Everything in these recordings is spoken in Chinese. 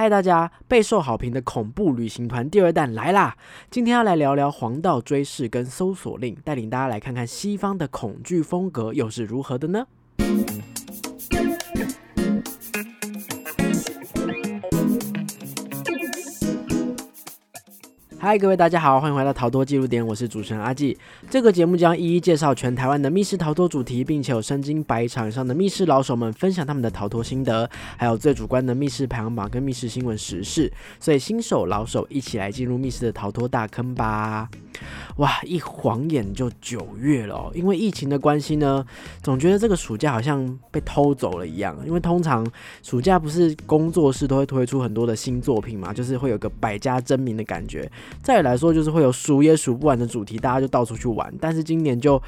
嗨，大家！备受好评的恐怖旅行团第二弹来啦！今天要来聊聊《黄道追视》跟《搜索令》，带领大家来看看西方的恐惧风格又是如何的呢？嗨，各位大家好，欢迎回到逃脱记录点，我是主持人阿纪。这个节目将一一介绍全台湾的密室逃脱主题，并且有身经百场以上的密室老手们分享他们的逃脱心得，还有最主观的密室排行榜跟密室新闻时事。所以新手老手一起来进入密室的逃脱大坑吧！哇，一晃眼就九月了，因为疫情的关系呢，总觉得这个暑假好像被偷走了一样。因为通常暑假不是工作室都会推出很多的新作品嘛，就是会有个百家争鸣的感觉。再来说，就是会有数也数不完的主题，大家就到处去玩。但是今年就，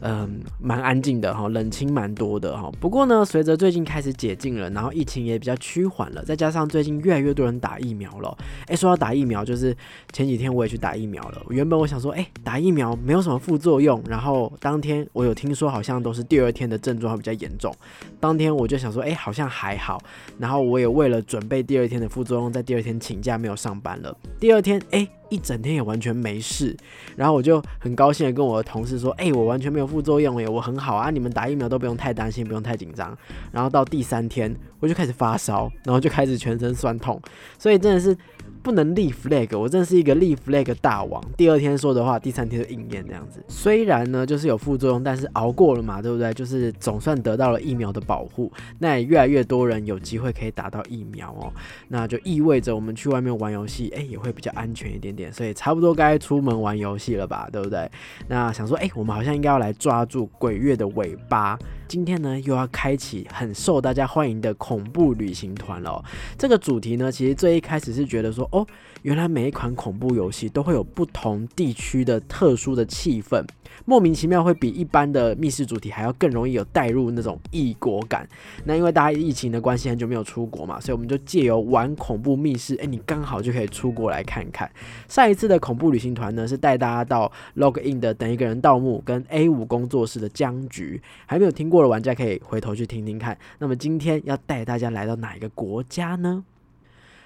嗯，蛮安静的哈，冷清蛮多的哈。不过呢，随着最近开始解禁了，然后疫情也比较趋缓了，再加上最近越来越多人打疫苗了。哎，说到打疫苗，就是前几天我也去打疫苗了。原本我想说，哎，打疫苗没有什么副作用。然后当天我有听说，好像都是第二天的症状会比较严重。当天我就想说，哎，好像还好。然后我也为了准备第二天的副作用，在第二天请假没有上班了。第二天，哎。一整天也完全没事，然后我就很高兴的跟我的同事说：“哎，我完全没有副作用耶，我很好啊！你们打疫苗都不用太担心，不用太紧张。”然后到第三天，我就开始发烧，然后就开始全身酸痛，所以真的是。不能立 flag，我真是一个立 flag 大王。第二天说的话，第三天就应验这样子。虽然呢，就是有副作用，但是熬过了嘛，对不对？就是总算得到了疫苗的保护。那也越来越多人有机会可以打到疫苗哦，那就意味着我们去外面玩游戏，哎，也会比较安全一点点。所以差不多该出门玩游戏了吧，对不对？那想说，哎，我们好像应该要来抓住鬼月的尾巴。今天呢，又要开启很受大家欢迎的恐怖旅行团了。这个主题呢，其实最一开始是觉得说，哦，原来每一款恐怖游戏都会有不同地区的特殊的气氛。莫名其妙会比一般的密室主题还要更容易有带入那种异国感。那因为大家疫情的关系很久没有出国嘛，所以我们就借由玩恐怖密室，哎，你刚好就可以出国来看看。上一次的恐怖旅行团呢，是带大家到 Log In 的等一个人盗墓跟 A 五工作室的僵局，还没有听过过的玩家可以回头去听听看。那么今天要带大家来到哪一个国家呢？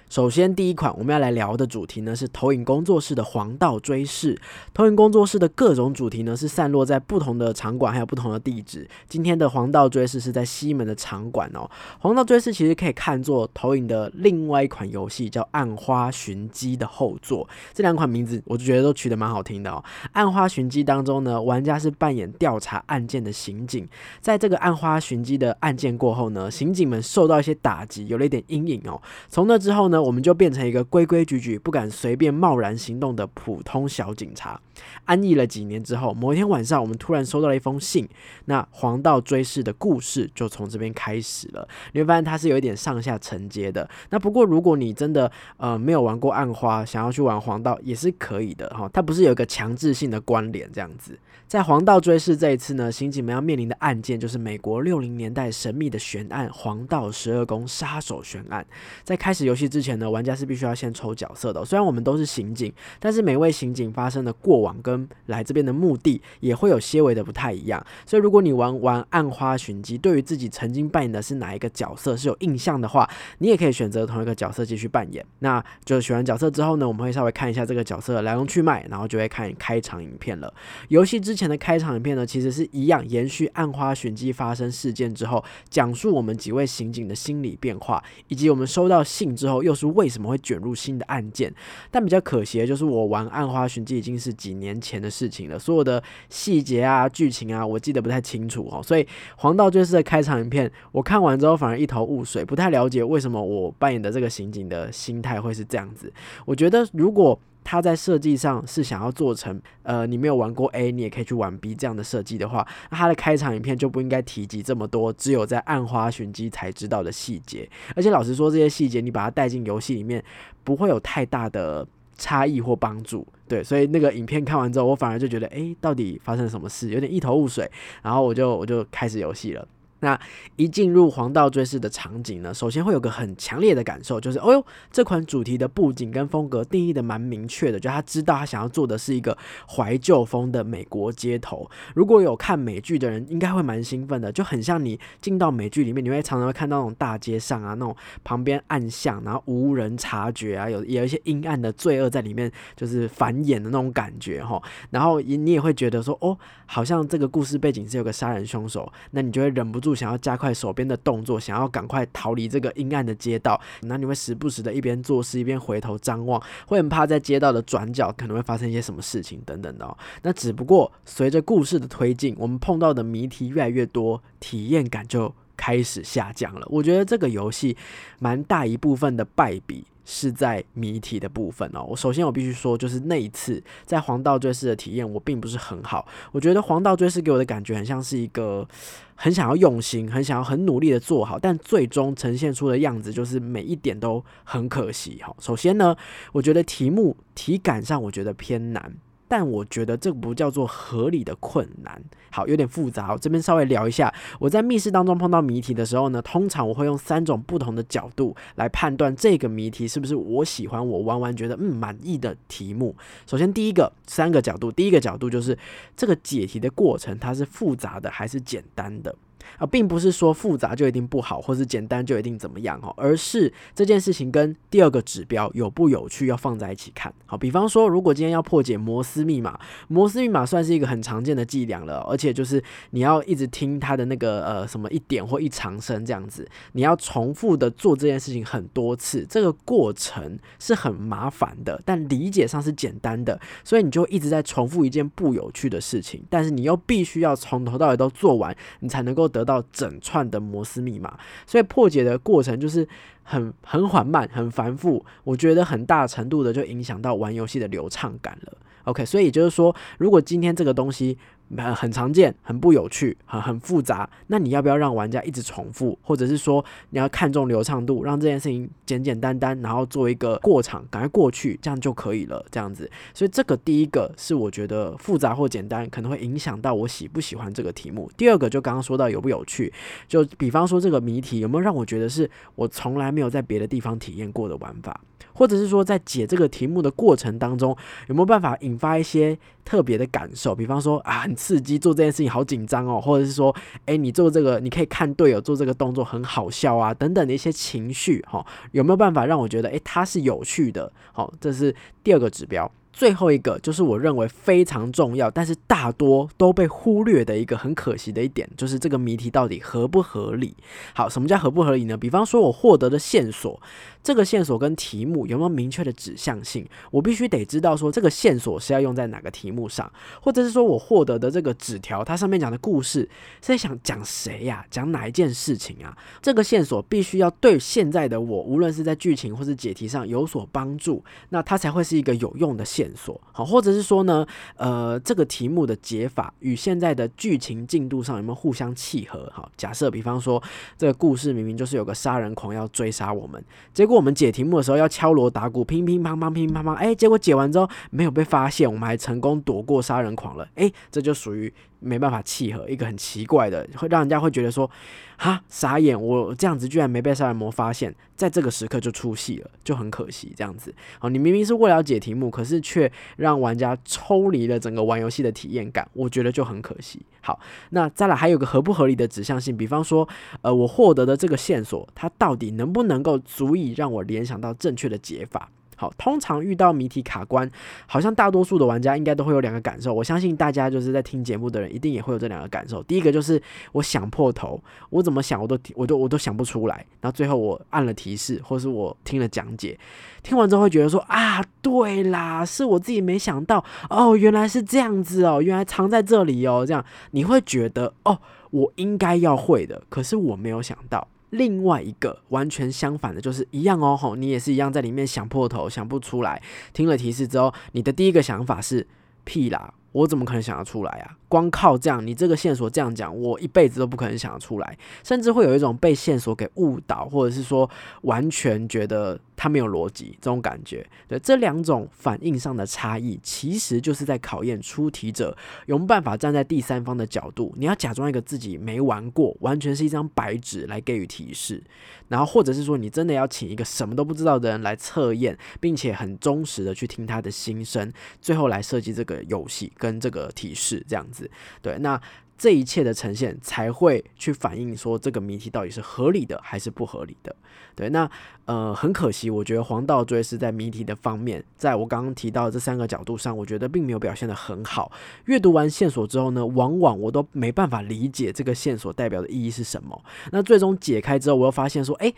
首先，第一款我们要来聊的主题呢是投影工作室的黄道追视。投影工作室的各种主题呢是散落在不同的场馆，还有不同的地址。今天的黄道追视是在西门的场馆哦。黄道追视其实可以看作投影的另外一款游戏，叫《暗花寻机》的后作。这两款名字我就觉得都取得蛮好听的哦。《暗花寻机》当中呢，玩家是扮演调查案件的刑警。在这个《暗花寻机》的案件过后呢，刑警们受到一些打击，有了一点阴影哦。从那之后呢，我们就变成一个规规矩矩、不敢随便贸然行动的普通小警察。安逸了几年之后，某一天晚上，我们突然收到了一封信。那黄道追事的故事就从这边开始了。你会发现它是有一点上下承接的。那不过，如果你真的呃没有玩过暗花，想要去玩黄道也是可以的哈。它不是有一个强制性的关联这样子。在黄道追事这一次呢，刑警们要面临的案件就是美国六零年代神秘的悬案——黄道十二宫杀手悬案。在开始游戏之前前呢，玩家是必须要先抽角色的。虽然我们都是刑警，但是每位刑警发生的过往跟来这边的目的也会有些微的不太一样。所以如果你玩玩暗花寻机，对于自己曾经扮演的是哪一个角色是有印象的话，你也可以选择同一个角色继续扮演。那就选完角色之后呢，我们会稍微看一下这个角色的来龙去脉，然后就会看开场影片了。游戏之前的开场影片呢，其实是一样延续暗花寻机发生事件之后，讲述我们几位刑警的心理变化，以及我们收到信之后又是为什么会卷入新的案件。但比较可惜的就是，我玩暗花寻迹已经是几年前的事情了，所有的细节啊、剧情啊，我记得不太清楚哦。所以黄道追事的开场影片，我看完之后反而一头雾水，不太了解为什么我扮演的这个刑警的心态会是这样子。我觉得如果他在设计上是想要做成，呃，你没有玩过 A，你也可以去玩 B 这样的设计的话，那他的开场影片就不应该提及这么多只有在暗花寻机才知道的细节。而且老实说，这些细节你把它带进游戏里面，不会有太大的差异或帮助。对，所以那个影片看完之后，我反而就觉得，哎，到底发生了什么事，有点一头雾水。然后我就我就开始游戏了。那一进入黄道追视的场景呢，首先会有个很强烈的感受，就是哦哟，这款主题的布景跟风格定义的蛮明确的，就他知道他想要做的是一个怀旧风的美国街头。如果有看美剧的人，应该会蛮兴奋的，就很像你进到美剧里面，你会常常会看到那种大街上啊，那种旁边暗巷，然后无人察觉啊，有有一些阴暗的罪恶在里面，就是繁衍的那种感觉哈。然后你你也会觉得说，哦，好像这个故事背景是有个杀人凶手，那你就会忍不住。想要加快手边的动作，想要赶快逃离这个阴暗的街道，那你会时不时的一边做事一边回头张望，会很怕在街道的转角可能会发生一些什么事情等等的。那只不过随着故事的推进，我们碰到的谜题越来越多，体验感就开始下降了。我觉得这个游戏蛮大一部分的败笔。是在谜题的部分哦。我首先我必须说，就是那一次在黄道追视的体验，我并不是很好。我觉得黄道追视给我的感觉很像是一个很想要用心、很想要很努力的做好，但最终呈现出的样子就是每一点都很可惜哈。首先呢，我觉得题目体感上我觉得偏难。但我觉得这不叫做合理的困难，好，有点复杂。我这边稍微聊一下，我在密室当中碰到谜题的时候呢，通常我会用三种不同的角度来判断这个谜题是不是我喜欢、我玩完觉得嗯满意的题目。首先，第一个三个角度，第一个角度就是这个解题的过程它是复杂的还是简单的。啊，并不是说复杂就一定不好，或是简单就一定怎么样哦，而是这件事情跟第二个指标有不有趣要放在一起看。好，比方说，如果今天要破解摩斯密码，摩斯密码算是一个很常见的伎俩了，而且就是你要一直听它的那个呃什么一点或一长声这样子，你要重复的做这件事情很多次，这个过程是很麻烦的，但理解上是简单的，所以你就一直在重复一件不有趣的事情，但是你又必须要从头到尾都做完，你才能够得。到整串的摩斯密码，所以破解的过程就是很很缓慢、很繁复。我觉得很大程度的就影响到玩游戏的流畅感了。OK，所以也就是说，如果今天这个东西。很很常见，很不有趣，很很复杂。那你要不要让玩家一直重复，或者是说你要看重流畅度，让这件事情简简单单，然后做一个过场，赶快过去，这样就可以了。这样子，所以这个第一个是我觉得复杂或简单，可能会影响到我喜不喜欢这个题目。第二个就刚刚说到有不有趣，就比方说这个谜题有没有让我觉得是我从来没没有在别的地方体验过的玩法。或者是说，在解这个题目的过程当中，有没有办法引发一些特别的感受？比方说啊，很刺激，做这件事情好紧张哦，或者是说，诶，你做这个，你可以看队友做这个动作很好笑啊，等等的一些情绪，哈，有没有办法让我觉得，诶，它是有趣的？好，这是第二个指标。最后一个就是我认为非常重要，但是大多都被忽略的一个很可惜的一点，就是这个谜题到底合不合理？好，什么叫合不合理呢？比方说，我获得的线索，这个线索跟题目有没有明确的指向性？我必须得知道说这个线索是要用在哪个题目上，或者是说我获得的这个纸条，它上面讲的故事是在想讲谁呀？讲哪一件事情啊？这个线索必须要对现在的我，无论是在剧情或是解题上有所帮助，那它才会是一个有用的线。索好，或者是说呢，呃，这个题目的解法与现在的剧情进度上有没有互相契合？好，假设比方说，这个故事明明就是有个杀人狂要追杀我们，结果我们解题目的时候要敲锣打鼓，乒乒乓乓，乒乒乓乓，哎，结果解完之后没有被发现，我们还成功躲过杀人狂了，哎，这就属于。没办法契合一个很奇怪的，会让人家会觉得说，哈傻眼，我这样子居然没被杀人魔发现，在这个时刻就出戏了，就很可惜这样子。好，你明明是为了解题目，可是却让玩家抽离了整个玩游戏的体验感，我觉得就很可惜。好，那再来还有个合不合理的指向性，比方说，呃，我获得的这个线索，它到底能不能够足以让我联想到正确的解法？好，通常遇到谜题卡关，好像大多数的玩家应该都会有两个感受。我相信大家就是在听节目的人，一定也会有这两个感受。第一个就是我想破头，我怎么想我都我都我都想不出来。然后最后我按了提示，或是我听了讲解，听完之后会觉得说啊，对啦，是我自己没想到哦，原来是这样子哦，原来藏在这里哦。这样你会觉得哦，我应该要会的，可是我没有想到。另外一个完全相反的，就是一样哦，吼，你也是一样在里面想破头，想不出来。听了提示之后，你的第一个想法是屁啦，我怎么可能想得出来啊？光靠这样，你这个线索这样讲，我一辈子都不可能想得出来，甚至会有一种被线索给误导，或者是说完全觉得。他没有逻辑，这种感觉。对，这两种反应上的差异，其实就是在考验出题者有没有办法站在第三方的角度，你要假装一个自己没玩过，完全是一张白纸来给予提示，然后或者是说你真的要请一个什么都不知道的人来测验，并且很忠实的去听他的心声，最后来设计这个游戏跟这个提示这样子。对，那。这一切的呈现才会去反映说这个谜题到底是合理的还是不合理的。对，那呃很可惜，我觉得黄道追是在谜题的方面，在我刚刚提到的这三个角度上，我觉得并没有表现的很好。阅读完线索之后呢，往往我都没办法理解这个线索代表的意义是什么。那最终解开之后，我又发现说，哎。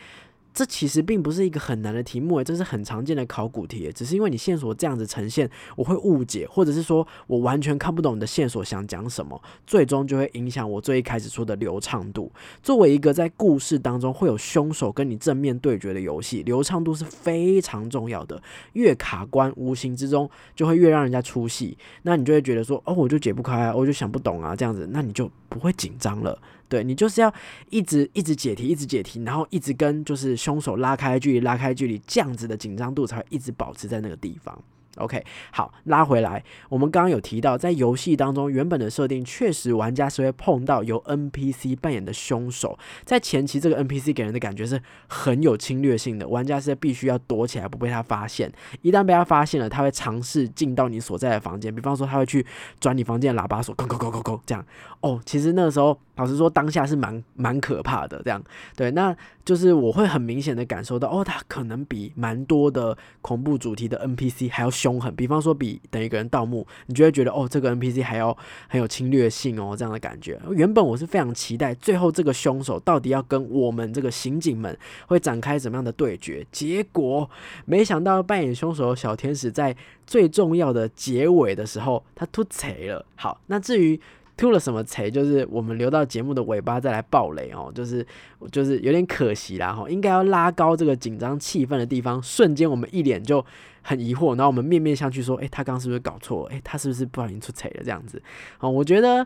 这其实并不是一个很难的题目，这是很常见的考古题，只是因为你线索这样子呈现，我会误解，或者是说我完全看不懂你的线索想讲什么，最终就会影响我最一开始说的流畅度。作为一个在故事当中会有凶手跟你正面对决的游戏，流畅度是非常重要的。越卡关，无形之中就会越让人家出戏，那你就会觉得说，哦，我就解不开，我就想不懂啊，这样子，那你就不会紧张了。对你就是要一直一直解题，一直解题，然后一直跟就是凶手拉开距离，拉开距离，这样子的紧张度才会一直保持在那个地方。OK，好，拉回来，我们刚刚有提到，在游戏当中，原本的设定确实玩家是会碰到由 NPC 扮演的凶手，在前期这个 NPC 给人的感觉是很有侵略性的，玩家是必须要躲起来不被他发现，一旦被他发现了，他会尝试进到你所在的房间，比方说他会去转你房间的喇叭锁，扣扣扣扣扣这样。哦，其实那个时候，老实说，当下是蛮蛮可怕的，这样对，那就是我会很明显的感受到，哦，他可能比蛮多的恐怖主题的 NPC 还要凶。狠，比方说比等一个人盗墓，你就会觉得哦，这个 NPC 还要很有侵略性哦，这样的感觉。原本我是非常期待最后这个凶手到底要跟我们这个刑警们会展开怎么样的对决，结果没想到扮演凶手的小天使在最重要的结尾的时候，他突贼了。好，那至于。出了什么贼，就是我们留到节目的尾巴再来爆雷哦，就是就是有点可惜啦哈，应该要拉高这个紧张气氛的地方，瞬间我们一脸就很疑惑，然后我们面面相觑说，哎，他刚刚是不是搞错？哎，他是不是不小心出彩了？这样子，哦，我觉得。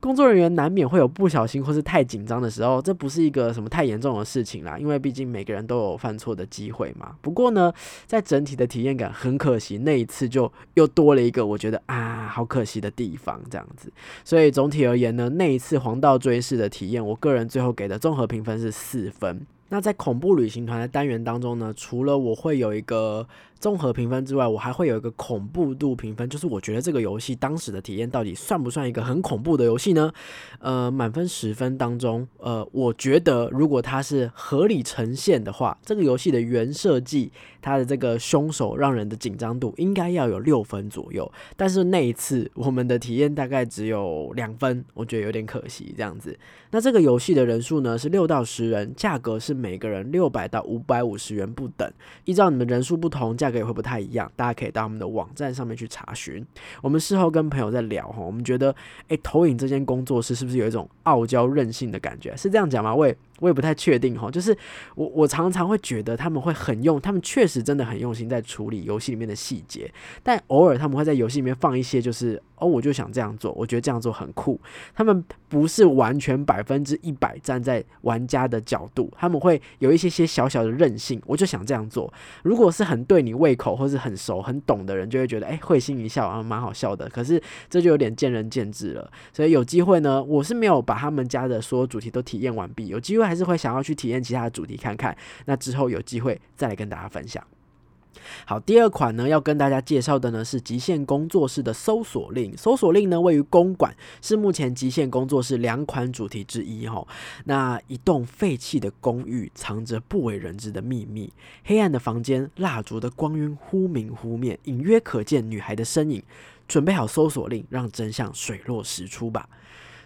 工作人员难免会有不小心或是太紧张的时候，这不是一个什么太严重的事情啦，因为毕竟每个人都有犯错的机会嘛。不过呢，在整体的体验感很可惜，那一次就又多了一个我觉得啊好可惜的地方，这样子。所以总体而言呢，那一次黄道追视的体验，我个人最后给的综合评分是四分。那在恐怖旅行团的单元当中呢，除了我会有一个。综合评分之外，我还会有一个恐怖度评分，就是我觉得这个游戏当时的体验到底算不算一个很恐怖的游戏呢？呃，满分十分当中，呃，我觉得如果它是合理呈现的话，这个游戏的原设计，它的这个凶手让人的紧张度应该要有六分左右。但是那一次我们的体验大概只有两分，我觉得有点可惜这样子。那这个游戏的人数呢是六到十人，价格是每个人六百到五百五十元不等，依照你们人数不同价。这个也会不太一样，大家可以到我们的网站上面去查询。我们事后跟朋友在聊哈，我们觉得，哎，投影这间工作室是不是有一种傲娇任性的感觉？是这样讲吗？喂我也不太确定哈。就是我我常常会觉得他们会很用，他们确实真的很用心在处理游戏里面的细节，但偶尔他们会在游戏里面放一些就是。哦，我就想这样做，我觉得这样做很酷。他们不是完全百分之一百站在玩家的角度，他们会有一些些小小的任性。我就想这样做。如果是很对你胃口或是很熟很懂的人，就会觉得哎会心一笑啊，蛮好笑的。可是这就有点见仁见智了。所以有机会呢，我是没有把他们家的所有主题都体验完毕。有机会还是会想要去体验其他的主题看看。那之后有机会再来跟大家分享。好，第二款呢，要跟大家介绍的呢是极限工作室的搜索令。搜索令呢位于公馆，是目前极限工作室两款主题之一哈。那一栋废弃的公寓，藏着不为人知的秘密。黑暗的房间，蜡烛的光晕忽明忽灭，隐约可见女孩的身影。准备好搜索令，让真相水落石出吧。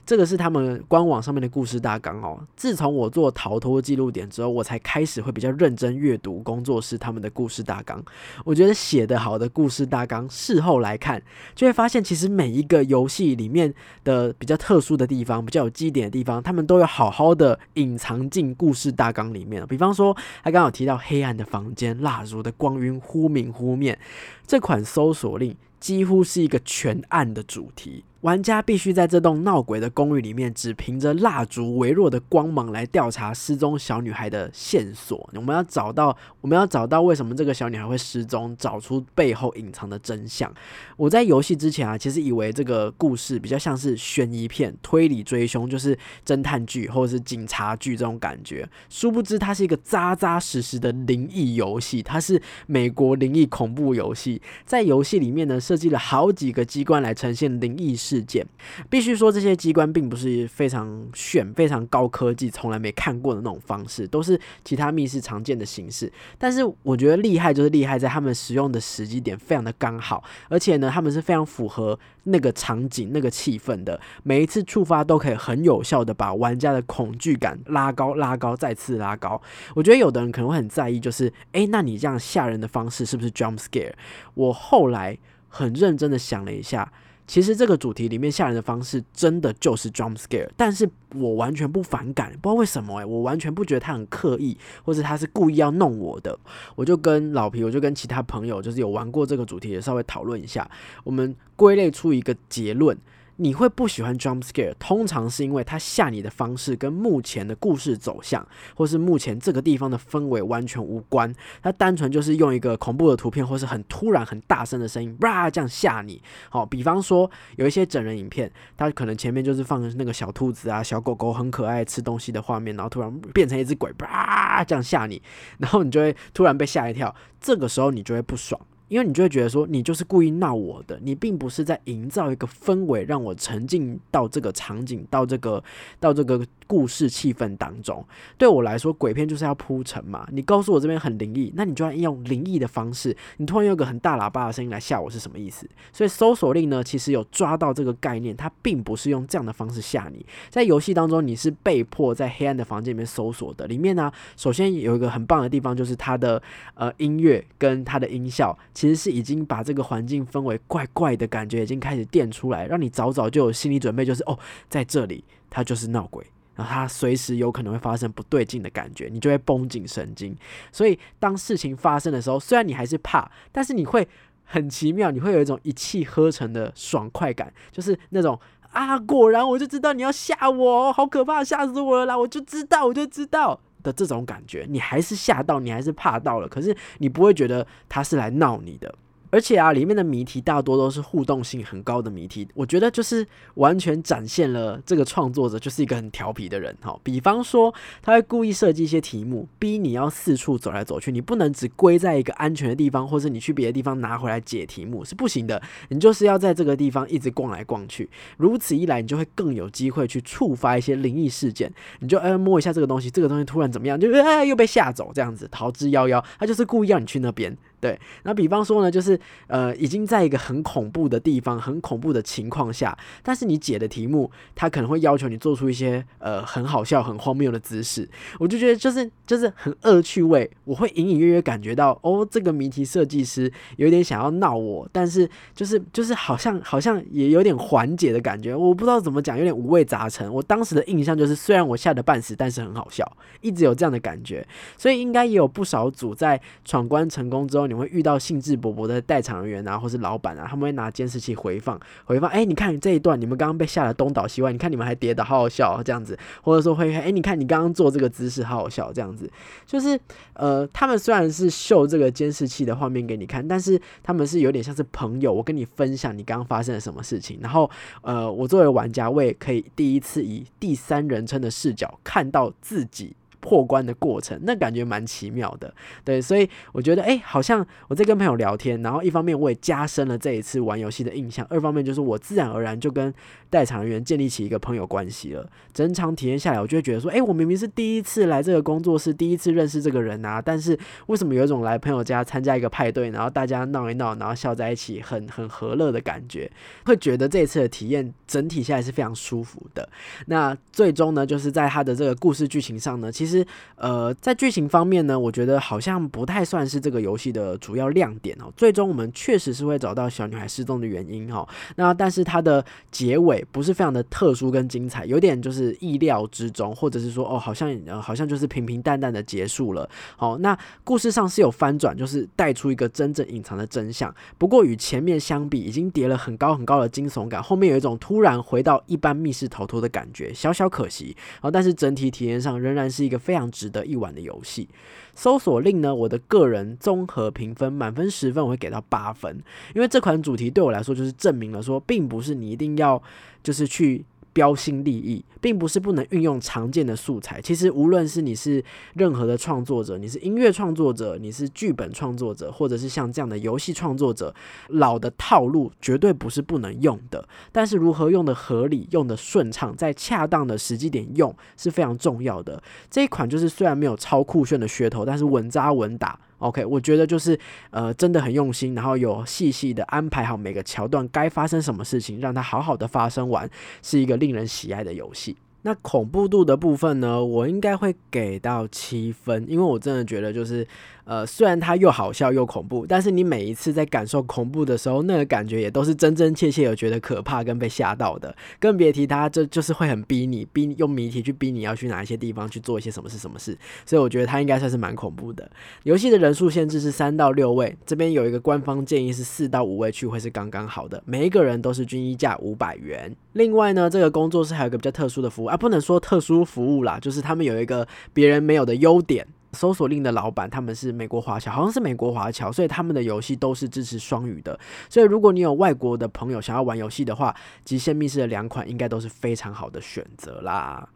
这个是他们官网上面的故事大纲哦。自从我做逃脱记录点之后，我才开始会比较认真阅读工作室他们的故事大纲。我觉得写得好的故事大纲，事后来看就会发现，其实每一个游戏里面的比较特殊的地方、比较有基点的地方，他们都有好好的隐藏进故事大纲里面。比方说，他刚好提到黑暗的房间、蜡烛的光晕忽明忽灭这款搜索令。几乎是一个全暗的主题，玩家必须在这栋闹鬼的公寓里面，只凭着蜡烛微弱的光芒来调查失踪小女孩的线索。我们要找到，我们要找到为什么这个小女孩会失踪，找出背后隐藏的真相。我在游戏之前啊，其实以为这个故事比较像是悬疑片、推理追凶，就是侦探剧或者是警察剧这种感觉。殊不知，它是一个扎扎实实的灵异游戏，它是美国灵异恐怖游戏。在游戏里面呢，设计了好几个机关来呈现灵异事事件。必须说，这些机关并不是非常炫、非常高科技、从来没看过的那种方式，都是其他密室常见的形式。但是我觉得厉害就是厉害在他们使用的时机点非常的刚好，而且呢，他们是非常符合那个场景、那个气氛的。每一次触发都可以很有效的把玩家的恐惧感拉高、拉高、再次拉高。我觉得有的人可能会很在意，就是诶，那你这样吓人的方式是不是 jump scare？我后来很认真的想了一下。其实这个主题里面吓人的方式真的就是 jump scare，但是我完全不反感，不知道为什么诶，我完全不觉得他很刻意，或者他是故意要弄我的。我就跟老皮，我就跟其他朋友，就是有玩过这个主题也，稍微讨论一下，我们归类出一个结论。你会不喜欢 jump scare，通常是因为他吓你的方式跟目前的故事走向，或是目前这个地方的氛围完全无关。他单纯就是用一个恐怖的图片，或是很突然、很大声的声音，哇，这样吓你。好，比方说有一些整人影片，他可能前面就是放那个小兔子啊、小狗狗很可爱吃东西的画面，然后突然变成一只鬼，哇，这样吓你，然后你就会突然被吓一跳。这个时候你就会不爽。因为你就会觉得说，你就是故意闹我的，你并不是在营造一个氛围，让我沉浸到这个场景，到这个到这个故事气氛当中。对我来说，鬼片就是要铺陈嘛。你告诉我这边很灵异，那你就要用灵异的方式。你突然用个很大喇叭的声音来吓我，是什么意思？所以搜索令呢，其实有抓到这个概念，它并不是用这样的方式吓你。在游戏当中，你是被迫在黑暗的房间里面搜索的。里面呢，首先有一个很棒的地方，就是它的呃音乐跟它的音效。其实是已经把这个环境氛围怪怪的感觉已经开始垫出来，让你早早就有心理准备，就是哦，在这里他就是闹鬼，然后他随时有可能会发生不对劲的感觉，你就会绷紧神经。所以当事情发生的时候，虽然你还是怕，但是你会很奇妙，你会有一种一气呵成的爽快感，就是那种啊，果然我就知道你要吓我，好可怕，吓死我了啦！我就知道，我就知道。的这种感觉，你还是吓到，你还是怕到了，可是你不会觉得他是来闹你的。而且啊，里面的谜题大多都是互动性很高的谜题，我觉得就是完全展现了这个创作者就是一个很调皮的人哈。比方说，他会故意设计一些题目，逼你要四处走来走去，你不能只归在一个安全的地方，或者你去别的地方拿回来解题目是不行的。你就是要在这个地方一直逛来逛去，如此一来，你就会更有机会去触发一些灵异事件。你就哎摸一下这个东西，这个东西突然怎么样，就哎又被吓走这样子，逃之夭夭。他就是故意要你去那边。对，那比方说呢，就是呃，已经在一个很恐怖的地方、很恐怖的情况下，但是你解的题目，他可能会要求你做出一些呃很好笑、很荒谬的姿势，我就觉得就是就是很恶趣味，我会隐隐约约感觉到，哦，这个谜题设计师有点想要闹我，但是就是就是好像好像也有点缓解的感觉，我不知道怎么讲，有点五味杂陈。我当时的印象就是，虽然我吓得半死，但是很好笑，一直有这样的感觉，所以应该也有不少组在闯关成功之后。会遇到兴致勃勃的代场人员啊，或是老板啊，他们会拿监视器回放回放。哎，你看这一段，你们刚刚被吓得东倒西歪，你看你们还跌倒，好好笑这样子。或者说会，哎，你看你刚刚做这个姿势，好好笑这样子。就是呃，他们虽然是秀这个监视器的画面给你看，但是他们是有点像是朋友，我跟你分享你刚刚发生了什么事情。然后呃，我作为玩家，我也可以第一次以第三人称的视角看到自己。破关的过程，那感觉蛮奇妙的，对，所以我觉得，哎，好像我在跟朋友聊天，然后一方面我也加深了这一次玩游戏的印象，二方面就是我自然而然就跟代场人员建立起一个朋友关系了。整场体验下来，我就会觉得说，哎，我明明是第一次来这个工作室，第一次认识这个人啊，但是为什么有一种来朋友家参加一个派对，然后大家闹一闹，然后笑在一起，很很和乐的感觉，会觉得这一次的体验整体下来是非常舒服的。那最终呢，就是在他的这个故事剧情上呢，其实。实呃在剧情方面呢，我觉得好像不太算是这个游戏的主要亮点哦。最终我们确实是会找到小女孩失踪的原因哈，那但是它的结尾不是非常的特殊跟精彩，有点就是意料之中，或者是说哦好像好像就是平平淡淡的结束了。好，那故事上是有翻转，就是带出一个真正隐藏的真相。不过与前面相比，已经叠了很高很高的惊悚感，后面有一种突然回到一般密室逃脱的感觉，小小可惜。好，但是整体体验上仍然是一个非常值得一玩的游戏。搜索令呢，我的个人综合评分满分十分，我会给到八分，因为这款主题对我来说就是证明了说，并不是你一定要就是去。标新立异，并不是不能运用常见的素材。其实，无论是你是任何的创作者，你是音乐创作者，你是剧本创作者，或者是像这样的游戏创作者，老的套路绝对不是不能用的。但是，如何用的合理、用的顺畅，在恰当的时机点用是非常重要的。这一款就是虽然没有超酷炫的噱头，但是稳扎稳打。OK，我觉得就是呃，真的很用心，然后有细细的安排好每个桥段该发生什么事情，让它好好的发生完，是一个令人喜爱的游戏。那恐怖度的部分呢，我应该会给到七分，因为我真的觉得就是。呃，虽然它又好笑又恐怖，但是你每一次在感受恐怖的时候，那个感觉也都是真真切切有觉得可怕跟被吓到的，更别提它这就是会很逼你，逼你用谜题去逼你要去哪一些地方去做一些什么是什么事，所以我觉得它应该算是蛮恐怖的。游戏的人数限制是三到六位，这边有一个官方建议是四到五位去会是刚刚好的，每一个人都是均一价五百元。另外呢，这个工作室还有个比较特殊的服务啊，不能说特殊服务啦，就是他们有一个别人没有的优点。搜索令的老板他们是美国华侨，好像是美国华侨，所以他们的游戏都是支持双语的。所以如果你有外国的朋友想要玩游戏的话，极限密室的两款应该都是非常好的选择啦。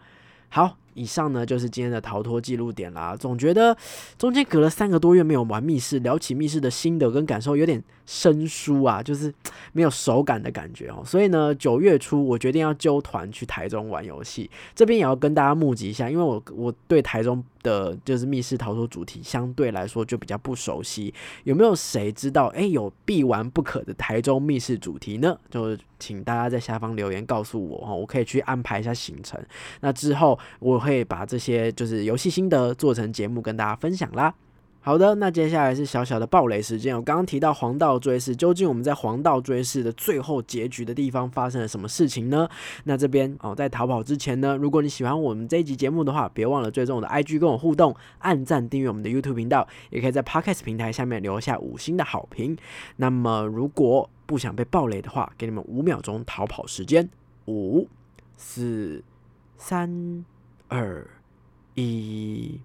好。以上呢就是今天的逃脱记录点啦。总觉得中间隔了三个多月没有玩密室，聊起密室的心得跟感受有点生疏啊，就是 没有手感的感觉哦。所以呢，九月初我决定要揪团去台中玩游戏，这边也要跟大家募集一下，因为我我对台中的就是密室逃脱主题相对来说就比较不熟悉。有没有谁知道？哎，有必玩不可的台中密室主题呢？就请大家在下方留言告诉我哦，我可以去安排一下行程。那之后我。会把这些就是游戏心得做成节目跟大家分享啦。好的，那接下来是小小的暴雷时间。我刚刚提到黄道追视，究竟我们在黄道追视的最后结局的地方发生了什么事情呢？那这边哦，在逃跑之前呢，如果你喜欢我们这一集节目的话，别忘了追踪我的 IG 跟我互动，按赞订阅我们的 YouTube 频道，也可以在 Podcast 平台下面留下五星的好评。那么如果不想被暴雷的话，给你们五秒钟逃跑时间，五、四、三。二一，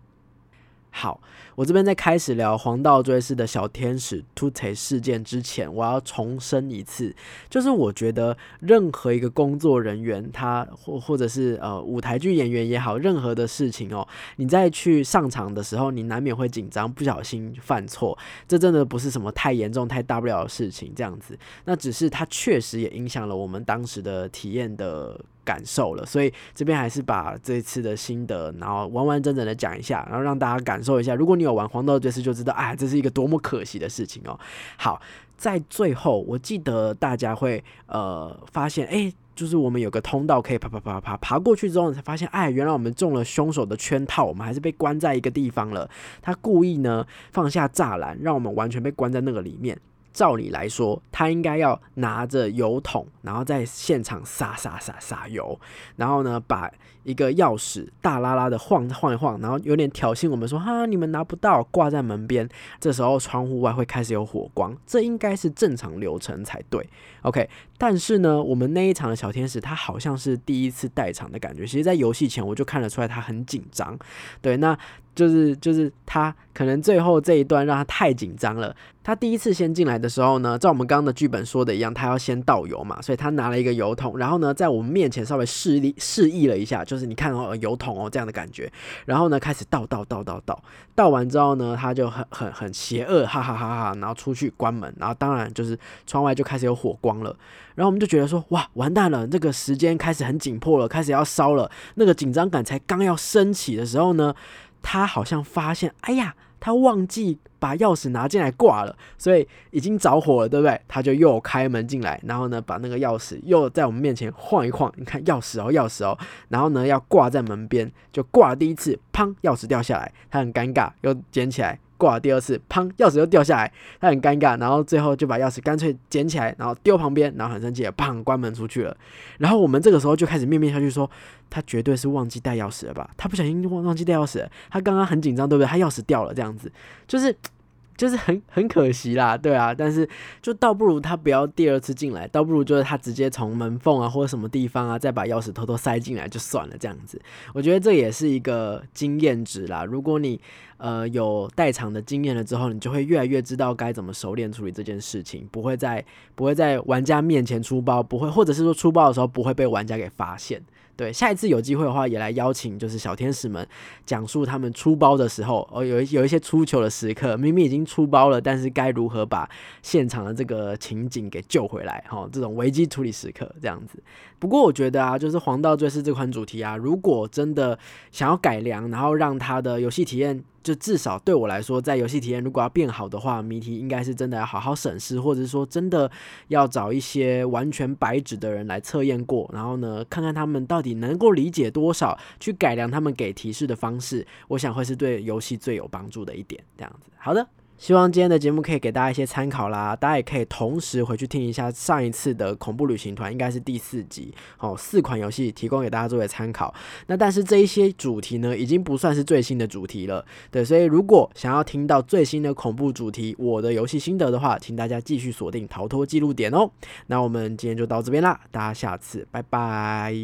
好，我这边在开始聊黄道追事的小天使突锤事件之前，我要重申一次，就是我觉得任何一个工作人员，他或或者是呃舞台剧演员也好，任何的事情哦，你在去上场的时候，你难免会紧张，不小心犯错，这真的不是什么太严重、太大不了的事情，这样子，那只是它确实也影响了我们当时的体验的。感受了，所以这边还是把这次的心得，然后完完整整的讲一下，然后让大家感受一下。如果你有玩黄道爵士，就知道，哎，这是一个多么可惜的事情哦。好，在最后，我记得大家会呃发现，哎，就是我们有个通道可以爬爬爬爬爬过去之后，才发现，哎，原来我们中了凶手的圈套，我们还是被关在一个地方了。他故意呢放下栅栏，让我们完全被关在那个里面。照理来说，他应该要拿着油桶，然后在现场撒撒撒撒油，然后呢，把一个钥匙大拉拉的晃晃一晃，然后有点挑衅我们说：“哈，你们拿不到，挂在门边。”这时候窗户外会开始有火光，这应该是正常流程才对。OK，但是呢，我们那一场的小天使他好像是第一次带场的感觉，其实，在游戏前我就看得出来他很紧张。对，那。就是就是他可能最后这一段让他太紧张了。他第一次先进来的时候呢，照我们刚刚的剧本说的一样，他要先倒油嘛，所以他拿了一个油桶，然后呢，在我们面前稍微示意示意了一下，就是你看哦，油桶哦这样的感觉。然后呢，开始倒倒倒倒倒，倒完之后呢，他就很很很邪恶，哈哈哈哈，然后出去关门，然后当然就是窗外就开始有火光了。然后我们就觉得说，哇，完蛋了，这个时间开始很紧迫了，开始要烧了。那个紧张感才刚要升起的时候呢。他好像发现，哎呀，他忘记把钥匙拿进来挂了，所以已经着火了，对不对？他就又开门进来，然后呢，把那个钥匙又在我们面前晃一晃，你看钥匙哦，钥匙哦，然后呢要挂在门边，就挂第一次，砰，钥匙掉下来，他很尴尬，又捡起来。挂了第二次，砰，钥匙又掉下来，他很尴尬，然后最后就把钥匙干脆捡起来，然后丢旁边，然后很生气，砰，关门出去了。然后我们这个时候就开始面面相觑，说他绝对是忘记带钥匙了吧？他不小心忘忘记带钥匙，他刚刚很紧张，对不对？他钥匙掉了，这样子就是。就是很很可惜啦，对啊，但是就倒不如他不要第二次进来，倒不如就是他直接从门缝啊或者什么地方啊，再把钥匙偷偷塞进来就算了，这样子，我觉得这也是一个经验值啦。如果你呃有代场的经验了之后，你就会越来越知道该怎么熟练处理这件事情，不会在不会在玩家面前出包，不会或者是说出包的时候不会被玩家给发现。对，下一次有机会的话，也来邀请就是小天使们讲述他们出包的时候，哦，有一有一些出糗的时刻，明明已经出包了，但是该如何把现场的这个情景给救回来？哈，这种危机处理时刻这样子。不过我觉得啊，就是《黄道追思》这款主题啊，如果真的想要改良，然后让他的游戏体验。就至少对我来说，在游戏体验如果要变好的话，谜题应该是真的要好好审视，或者是说真的要找一些完全白纸的人来测验过，然后呢，看看他们到底能够理解多少，去改良他们给提示的方式，我想会是对游戏最有帮助的一点。这样子，好的。希望今天的节目可以给大家一些参考啦，大家也可以同时回去听一下上一次的恐怖旅行团，应该是第四集，哦，四款游戏提供给大家作为参考。那但是这一些主题呢，已经不算是最新的主题了，对，所以如果想要听到最新的恐怖主题，我的游戏心得的话，请大家继续锁定逃脱记录点哦。那我们今天就到这边啦，大家下次拜拜。